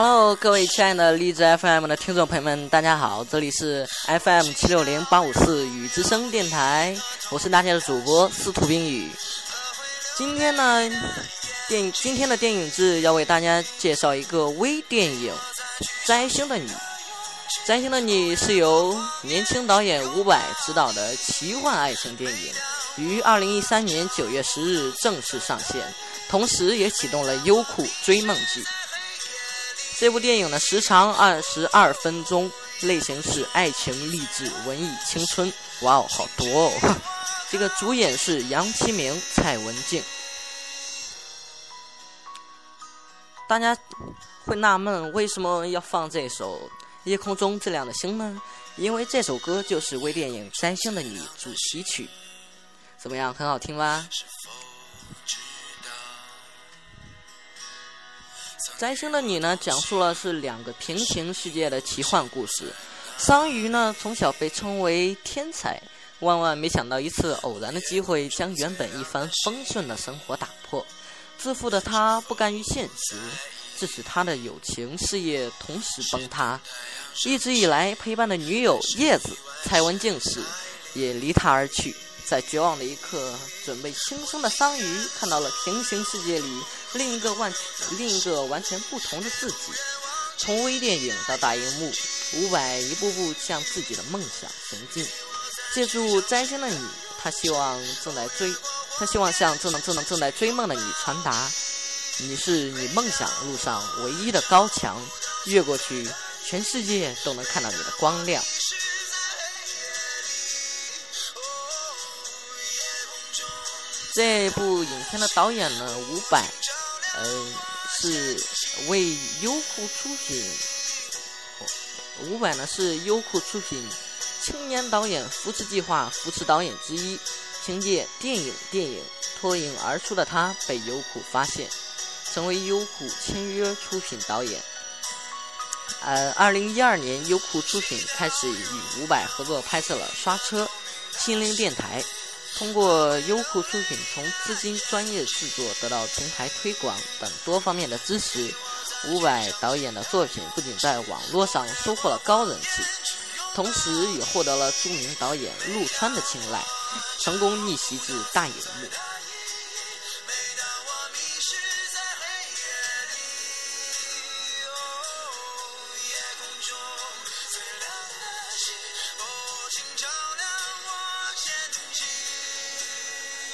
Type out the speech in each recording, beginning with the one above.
Hello，各位亲爱的荔枝 FM 的听众朋友们，大家好，这里是 FM 七六零八五四雨之声电台，我是大家的主播司徒冰雨。今天呢，电今天的电影志要为大家介绍一个微电影《摘星的你》。《摘星的你》是由年轻导演伍佰执导的奇幻爱情电影，于二零一三年九月十日正式上线，同时也启动了优酷追梦季。这部电影呢，时长二十二分钟，类型是爱情、励志、文艺、青春。哇哦，好多哦！这个主演是杨奇明、蔡文静。大家会纳闷，为什么要放这首《夜空中最亮的星》呢？因为这首歌就是微电影《摘星的你》主题曲。怎么样，很好听吧？摘星的你呢，讲述了是两个平行世界的奇幻故事。桑榆呢，从小被称为天才，万万没想到一次偶然的机会，将原本一帆风顺的生活打破。自负的他不甘于现实，致使他的友情事业同时崩塌。一直以来陪伴的女友叶子蔡文静时，也离他而去。在绝望的一刻，准备轻生的桑榆看到了平行世界里另一个完另一个完全不同的自己。从微电影到大荧幕，伍佰一步步向自己的梦想前进。借助摘星的你，他希望正在追，他希望向正正正在追梦的你传达：你是你梦想路上唯一的高墙，越过去，全世界都能看到你的光亮。这部影片的导演呢，伍佰，呃，是为优酷出品。伍佰呢是优酷出品青年导演扶持计划扶持导演之一。凭借电影电影脱颖而出的他被优酷发现，成为优酷签约出品导演。呃，二零一二年，优酷出品开始与伍佰合作拍摄了《刷车》《心灵电台》。通过优酷出品，从资金、专业制作得到平台推广等多方面的支持，伍佰导演的作品不仅在网络上收获了高人气，同时也获得了著名导演陆川的青睐，成功逆袭至大荧幕。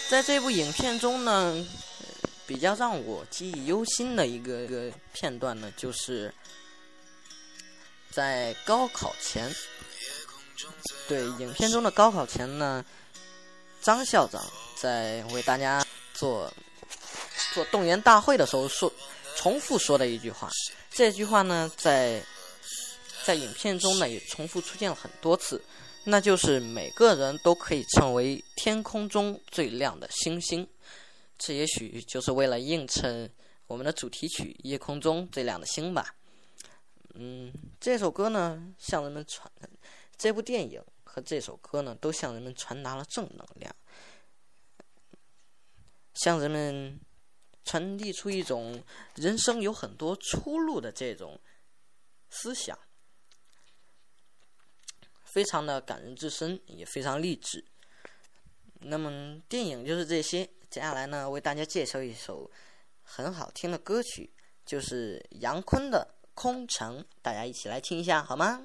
在这部影片中呢，比较让我记忆犹新的一个一个片段呢，就是在高考前，对影片中的高考前呢，张校长在为大家做做动员大会的时候说，重复说的一句话。这句话呢，在在影片中呢也重复出现了很多次。那就是每个人都可以成为天空中最亮的星星，这也许就是为了映衬我们的主题曲《夜空中最亮的星》吧。嗯，这首歌呢，向人们传，这部电影和这首歌呢，都向人们传达了正能量，向人们传递出一种人生有很多出路的这种思想。非常的感人至深，也非常励志。那么电影就是这些，接下来呢，为大家介绍一首很好听的歌曲，就是杨坤的《空城》，大家一起来听一下好吗？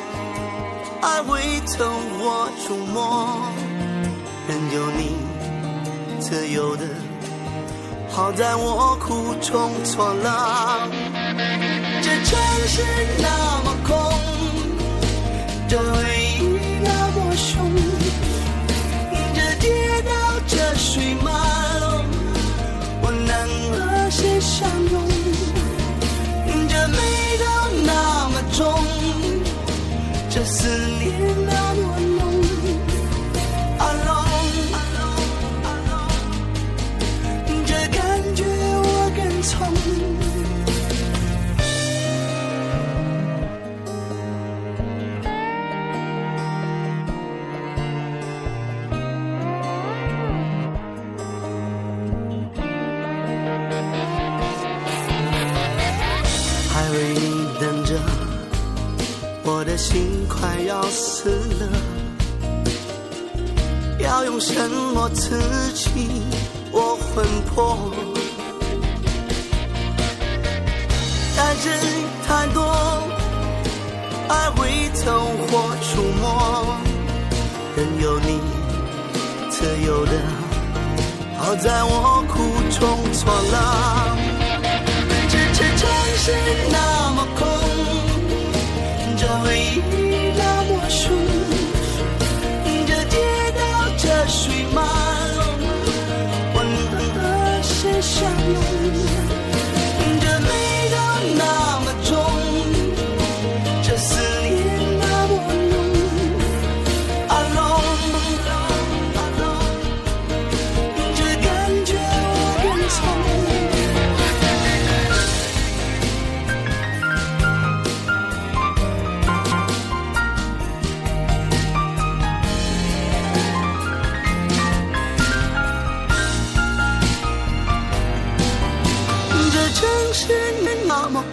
爱会从我触摸，任由你自由的，好在我苦中作乐。这城市那么空，这回忆那么凶，这街道这水马龙，我能和谁相拥？这美。那么重，这思心快要死了，要用什么刺激我魂魄？太真太多，爱会从我触摸，任由你自由的，好在我苦中作乐。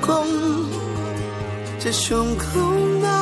空这胸口那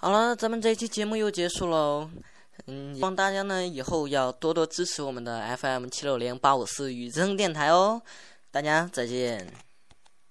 好了，咱们这一期节目又结束喽。嗯，希望大家呢以后要多多支持我们的 FM 七六零八五四雨声电台哦。大家再见。